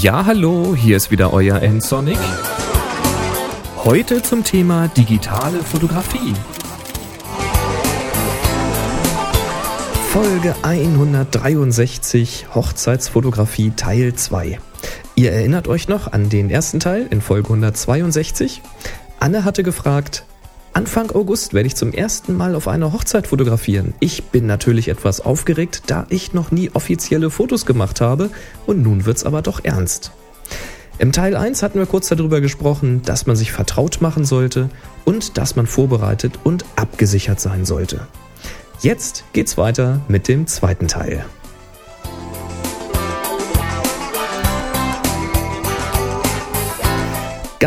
Ja, hallo, hier ist wieder euer N-Sonic. Heute zum Thema digitale Fotografie. Folge 163 Hochzeitsfotografie Teil 2. Ihr erinnert euch noch an den ersten Teil in Folge 162? Anne hatte gefragt, Anfang August werde ich zum ersten Mal auf einer Hochzeit fotografieren. Ich bin natürlich etwas aufgeregt, da ich noch nie offizielle Fotos gemacht habe und nun wird's aber doch ernst. Im Teil 1 hatten wir kurz darüber gesprochen, dass man sich vertraut machen sollte und dass man vorbereitet und abgesichert sein sollte. Jetzt geht's weiter mit dem zweiten Teil.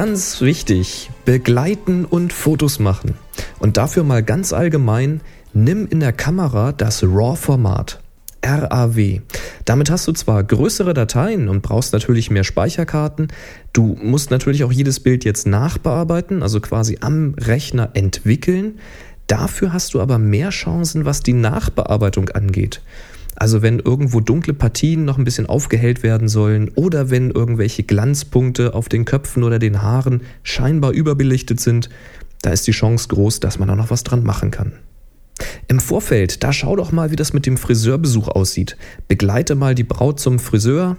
Ganz wichtig, begleiten und Fotos machen. Und dafür mal ganz allgemein, nimm in der Kamera das RAW-Format. RAW. Damit hast du zwar größere Dateien und brauchst natürlich mehr Speicherkarten. Du musst natürlich auch jedes Bild jetzt nachbearbeiten, also quasi am Rechner entwickeln. Dafür hast du aber mehr Chancen, was die Nachbearbeitung angeht. Also wenn irgendwo dunkle Partien noch ein bisschen aufgehellt werden sollen oder wenn irgendwelche Glanzpunkte auf den Köpfen oder den Haaren scheinbar überbelichtet sind, da ist die Chance groß, dass man da noch was dran machen kann. Im Vorfeld, da schau doch mal, wie das mit dem Friseurbesuch aussieht. Begleite mal die Braut zum Friseur,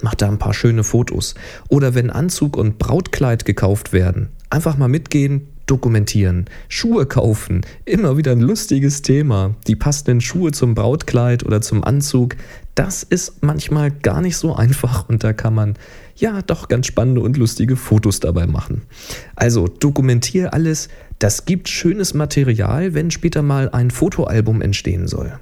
mach da ein paar schöne Fotos. Oder wenn Anzug und Brautkleid gekauft werden, einfach mal mitgehen, dokumentieren. Schuhe kaufen, immer wieder ein lustiges Thema. Die passenden Schuhe zum Brautkleid oder zum Anzug, das ist manchmal gar nicht so einfach und da kann man ja doch ganz spannende und lustige Fotos dabei machen. Also dokumentiere alles, das gibt schönes Material, wenn später mal ein Fotoalbum entstehen soll.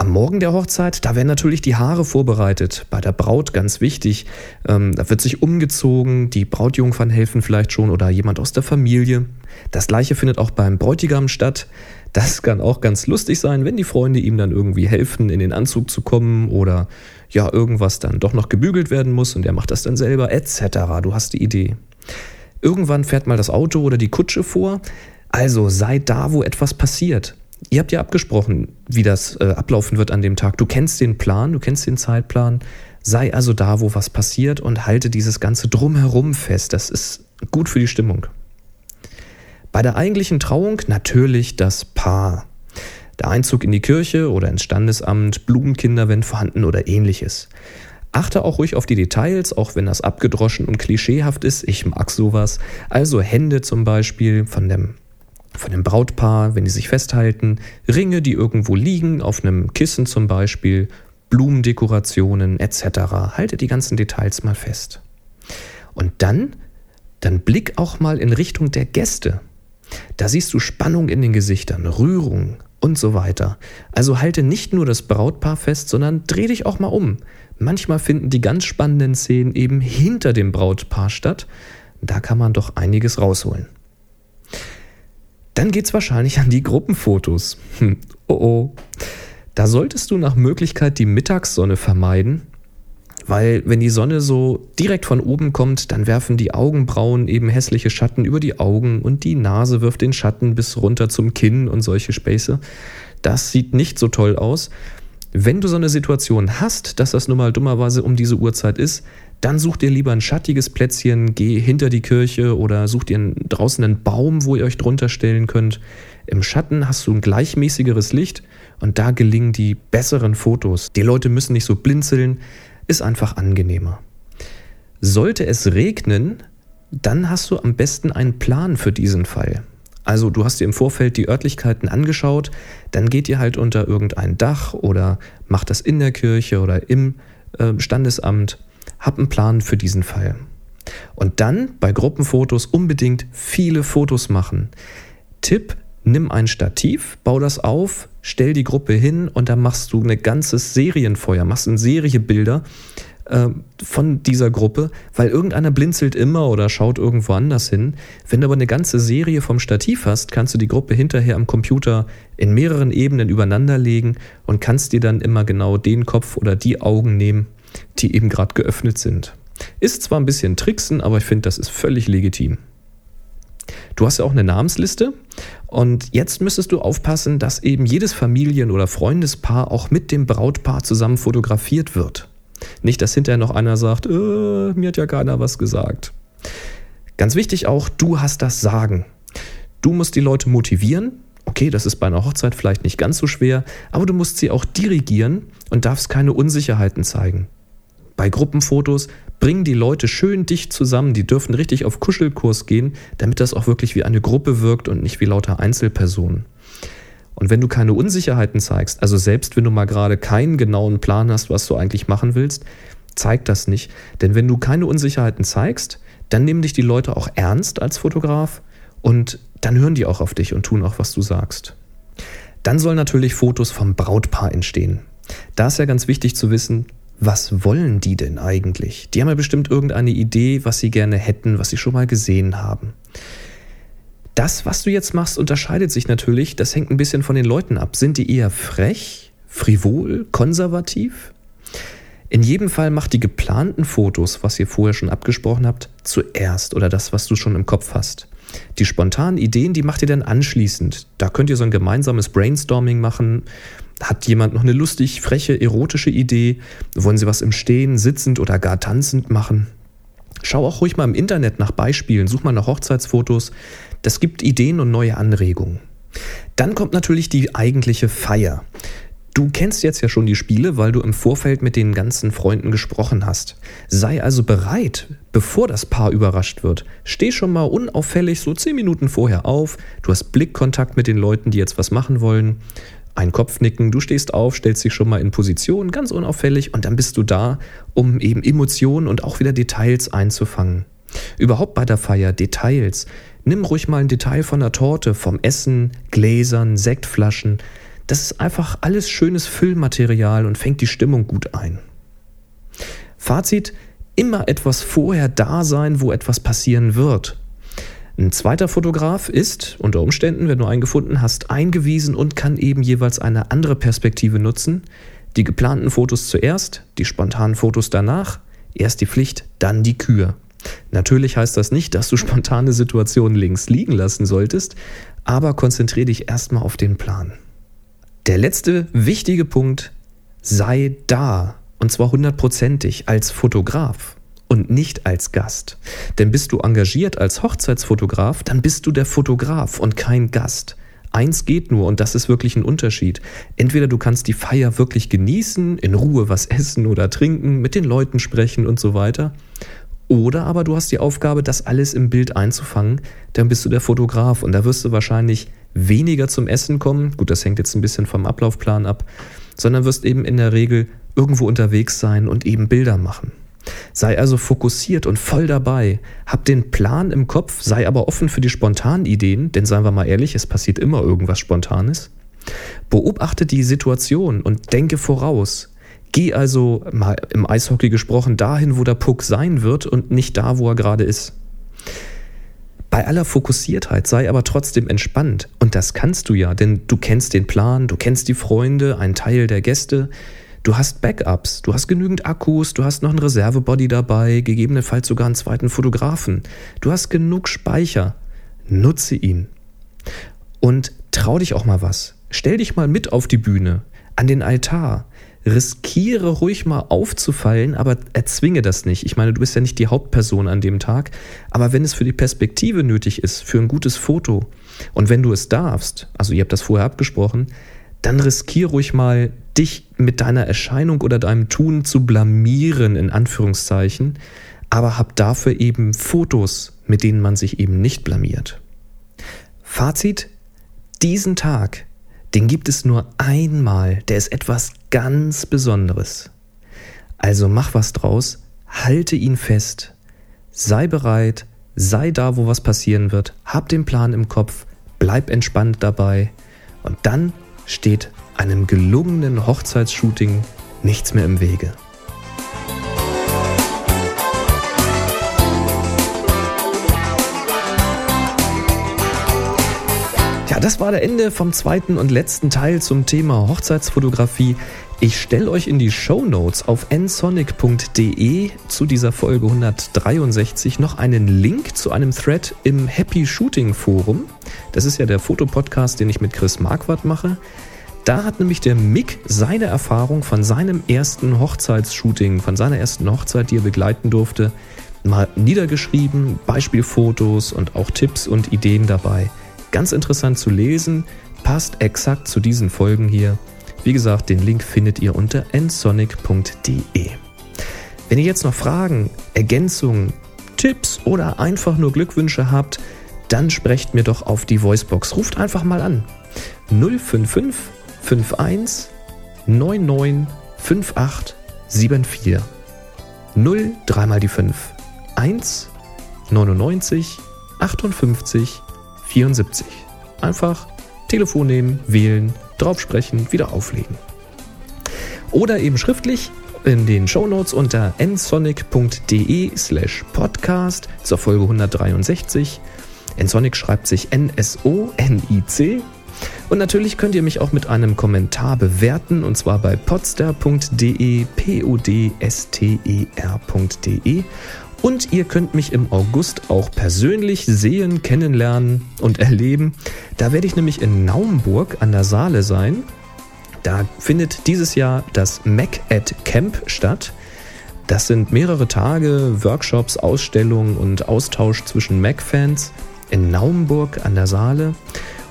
Am Morgen der Hochzeit, da werden natürlich die Haare vorbereitet. Bei der Braut ganz wichtig. Ähm, da wird sich umgezogen, die Brautjungfern helfen vielleicht schon oder jemand aus der Familie. Das gleiche findet auch beim Bräutigam statt. Das kann auch ganz lustig sein, wenn die Freunde ihm dann irgendwie helfen, in den Anzug zu kommen oder ja, irgendwas dann doch noch gebügelt werden muss und er macht das dann selber, etc. Du hast die Idee. Irgendwann fährt mal das Auto oder die Kutsche vor. Also sei da, wo etwas passiert. Ihr habt ja abgesprochen, wie das äh, ablaufen wird an dem Tag. Du kennst den Plan, du kennst den Zeitplan. Sei also da, wo was passiert und halte dieses ganze Drumherum fest. Das ist gut für die Stimmung. Bei der eigentlichen Trauung natürlich das Paar. Der Einzug in die Kirche oder ins Standesamt, Blumenkinder, wenn vorhanden oder ähnliches. Achte auch ruhig auf die Details, auch wenn das abgedroschen und klischeehaft ist. Ich mag sowas. Also Hände zum Beispiel von dem von dem Brautpaar, wenn die sich festhalten, Ringe, die irgendwo liegen, auf einem Kissen zum Beispiel, Blumendekorationen etc. Halte die ganzen Details mal fest. Und dann, dann blick auch mal in Richtung der Gäste. Da siehst du Spannung in den Gesichtern, Rührung und so weiter. Also halte nicht nur das Brautpaar fest, sondern dreh dich auch mal um. Manchmal finden die ganz spannenden Szenen eben hinter dem Brautpaar statt. Da kann man doch einiges rausholen. Dann geht's wahrscheinlich an die Gruppenfotos. Hm, oh oh. Da solltest du nach Möglichkeit die Mittagssonne vermeiden, weil wenn die Sonne so direkt von oben kommt, dann werfen die Augenbrauen eben hässliche Schatten über die Augen und die Nase wirft den Schatten bis runter zum Kinn und solche Späße. Das sieht nicht so toll aus. Wenn du so eine Situation hast, dass das nun mal dummerweise um diese Uhrzeit ist, dann such dir lieber ein schattiges Plätzchen, geh hinter die Kirche oder such dir draußen einen Baum, wo ihr euch drunter stellen könnt. Im Schatten hast du ein gleichmäßigeres Licht und da gelingen die besseren Fotos. Die Leute müssen nicht so blinzeln, ist einfach angenehmer. Sollte es regnen, dann hast du am besten einen Plan für diesen Fall. Also du hast dir im Vorfeld die Örtlichkeiten angeschaut, dann geht ihr halt unter irgendein Dach oder macht das in der Kirche oder im äh, Standesamt hab einen Plan für diesen Fall. Und dann bei Gruppenfotos unbedingt viele Fotos machen. Tipp, nimm ein Stativ, bau das auf, stell die Gruppe hin und dann machst du eine ganze Serienfeuer, machst eine Serie Bilder äh, von dieser Gruppe, weil irgendeiner blinzelt immer oder schaut irgendwo anders hin. Wenn du aber eine ganze Serie vom Stativ hast, kannst du die Gruppe hinterher am Computer in mehreren Ebenen übereinander legen und kannst dir dann immer genau den Kopf oder die Augen nehmen, die eben gerade geöffnet sind. Ist zwar ein bisschen tricksen, aber ich finde, das ist völlig legitim. Du hast ja auch eine Namensliste und jetzt müsstest du aufpassen, dass eben jedes Familien- oder Freundespaar auch mit dem Brautpaar zusammen fotografiert wird. Nicht, dass hinterher noch einer sagt, äh, mir hat ja keiner was gesagt. Ganz wichtig auch, du hast das Sagen. Du musst die Leute motivieren. Okay, das ist bei einer Hochzeit vielleicht nicht ganz so schwer, aber du musst sie auch dirigieren und darfst keine Unsicherheiten zeigen. Bei Gruppenfotos bringen die Leute schön dicht zusammen, die dürfen richtig auf Kuschelkurs gehen, damit das auch wirklich wie eine Gruppe wirkt und nicht wie lauter Einzelpersonen. Und wenn du keine Unsicherheiten zeigst, also selbst wenn du mal gerade keinen genauen Plan hast, was du eigentlich machen willst, zeig das nicht. Denn wenn du keine Unsicherheiten zeigst, dann nehmen dich die Leute auch ernst als Fotograf und dann hören die auch auf dich und tun auch, was du sagst. Dann sollen natürlich Fotos vom Brautpaar entstehen. Da ist ja ganz wichtig zu wissen, was wollen die denn eigentlich? Die haben ja bestimmt irgendeine Idee, was sie gerne hätten, was sie schon mal gesehen haben. Das, was du jetzt machst, unterscheidet sich natürlich. Das hängt ein bisschen von den Leuten ab. Sind die eher frech, frivol, konservativ? In jedem Fall macht die geplanten Fotos, was ihr vorher schon abgesprochen habt, zuerst oder das, was du schon im Kopf hast. Die spontanen Ideen, die macht ihr dann anschließend. Da könnt ihr so ein gemeinsames Brainstorming machen. Hat jemand noch eine lustig, freche, erotische Idee? Wollen sie was im Stehen, sitzend oder gar tanzend machen? Schau auch ruhig mal im Internet nach Beispielen, such mal nach Hochzeitsfotos. Das gibt Ideen und neue Anregungen. Dann kommt natürlich die eigentliche Feier. Du kennst jetzt ja schon die Spiele, weil du im Vorfeld mit den ganzen Freunden gesprochen hast. Sei also bereit, bevor das Paar überrascht wird. Steh schon mal unauffällig so 10 Minuten vorher auf. Du hast Blickkontakt mit den Leuten, die jetzt was machen wollen. Ein Kopfnicken, du stehst auf, stellst dich schon mal in Position, ganz unauffällig, und dann bist du da, um eben Emotionen und auch wieder Details einzufangen. Überhaupt bei der Feier Details. Nimm ruhig mal ein Detail von der Torte, vom Essen, Gläsern, Sektflaschen. Das ist einfach alles schönes Füllmaterial und fängt die Stimmung gut ein. Fazit, immer etwas vorher da sein, wo etwas passieren wird. Ein zweiter Fotograf ist, unter Umständen, wenn du einen gefunden hast, eingewiesen und kann eben jeweils eine andere Perspektive nutzen. Die geplanten Fotos zuerst, die spontanen Fotos danach, erst die Pflicht, dann die Kür. Natürlich heißt das nicht, dass du spontane Situationen links liegen lassen solltest, aber konzentriere dich erstmal auf den Plan. Der letzte wichtige Punkt, sei da, und zwar hundertprozentig als Fotograf und nicht als Gast. Denn bist du engagiert als Hochzeitsfotograf, dann bist du der Fotograf und kein Gast. Eins geht nur und das ist wirklich ein Unterschied. Entweder du kannst die Feier wirklich genießen, in Ruhe was essen oder trinken, mit den Leuten sprechen und so weiter. Oder aber du hast die Aufgabe, das alles im Bild einzufangen, dann bist du der Fotograf und da wirst du wahrscheinlich weniger zum Essen kommen, gut, das hängt jetzt ein bisschen vom Ablaufplan ab, sondern wirst eben in der Regel irgendwo unterwegs sein und eben Bilder machen. Sei also fokussiert und voll dabei, hab den Plan im Kopf, sei aber offen für die spontanen Ideen, denn seien wir mal ehrlich, es passiert immer irgendwas Spontanes. Beobachte die Situation und denke voraus. Geh also, mal im Eishockey gesprochen, dahin, wo der Puck sein wird und nicht da, wo er gerade ist. Bei aller Fokussiertheit sei aber trotzdem entspannt. Und das kannst du ja, denn du kennst den Plan, du kennst die Freunde, einen Teil der Gäste. Du hast Backups, du hast genügend Akkus, du hast noch einen Reservebody dabei, gegebenenfalls sogar einen zweiten Fotografen. Du hast genug Speicher. Nutze ihn. Und trau dich auch mal was. Stell dich mal mit auf die Bühne, an den Altar riskiere ruhig mal aufzufallen, aber erzwinge das nicht. Ich meine, du bist ja nicht die Hauptperson an dem Tag, aber wenn es für die Perspektive nötig ist, für ein gutes Foto und wenn du es darfst, also ihr habt das vorher abgesprochen, dann riskiere ruhig mal, dich mit deiner Erscheinung oder deinem Tun zu blamieren, in Anführungszeichen, aber hab dafür eben Fotos, mit denen man sich eben nicht blamiert. Fazit, diesen Tag den gibt es nur einmal, der ist etwas ganz Besonderes. Also mach was draus, halte ihn fest, sei bereit, sei da, wo was passieren wird, hab den Plan im Kopf, bleib entspannt dabei. Und dann steht einem gelungenen Hochzeitsshooting nichts mehr im Wege. das war der Ende vom zweiten und letzten Teil zum Thema Hochzeitsfotografie. Ich stelle euch in die Show Notes auf nsonic.de zu dieser Folge 163 noch einen Link zu einem Thread im Happy Shooting Forum. Das ist ja der Fotopodcast, den ich mit Chris Marquardt mache. Da hat nämlich der Mick seine Erfahrung von seinem ersten Hochzeitsshooting, von seiner ersten Hochzeit, die er begleiten durfte, mal niedergeschrieben, Beispielfotos und auch Tipps und Ideen dabei. Ganz interessant zu lesen, passt exakt zu diesen Folgen hier. Wie gesagt, den Link findet ihr unter nsonic.de. Wenn ihr jetzt noch Fragen, Ergänzungen, Tipps oder einfach nur Glückwünsche habt, dann sprecht mir doch auf die Voicebox. Ruft einfach mal an. 055 51 99 58 74 0 dreimal die 5 1 99 58 74. Einfach Telefon nehmen, wählen, drauf sprechen, wieder auflegen. Oder eben schriftlich in den Shownotes unter nsonic.de slash podcast zur Folge 163. Nsonic schreibt sich N-S-O-N-I-C. Und natürlich könnt ihr mich auch mit einem Kommentar bewerten und zwar bei podster.de, p-o-d-s-t-e-r.de und ihr könnt mich im August auch persönlich sehen, kennenlernen und erleben. Da werde ich nämlich in Naumburg an der Saale sein. Da findet dieses Jahr das Mac at Camp statt. Das sind mehrere Tage, Workshops, Ausstellungen und Austausch zwischen Mac-Fans in Naumburg an der Saale.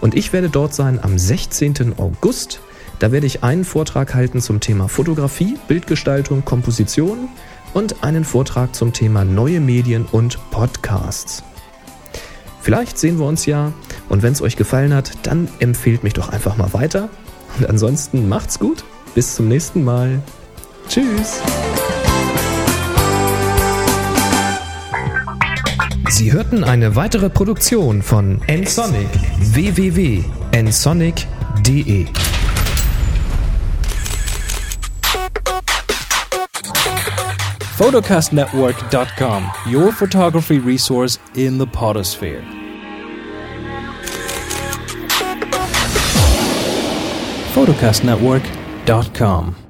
Und ich werde dort sein am 16. August. Da werde ich einen Vortrag halten zum Thema Fotografie, Bildgestaltung, Komposition und einen Vortrag zum Thema neue Medien und Podcasts. Vielleicht sehen wir uns ja und wenn es euch gefallen hat, dann empfehlt mich doch einfach mal weiter. Und ansonsten macht's gut, bis zum nächsten Mal. Tschüss. Sie hörten eine weitere Produktion von nsonic. Www.nsonic.de photocastnetwork.com, your photography resource in the potosphere. photocastnetwork.com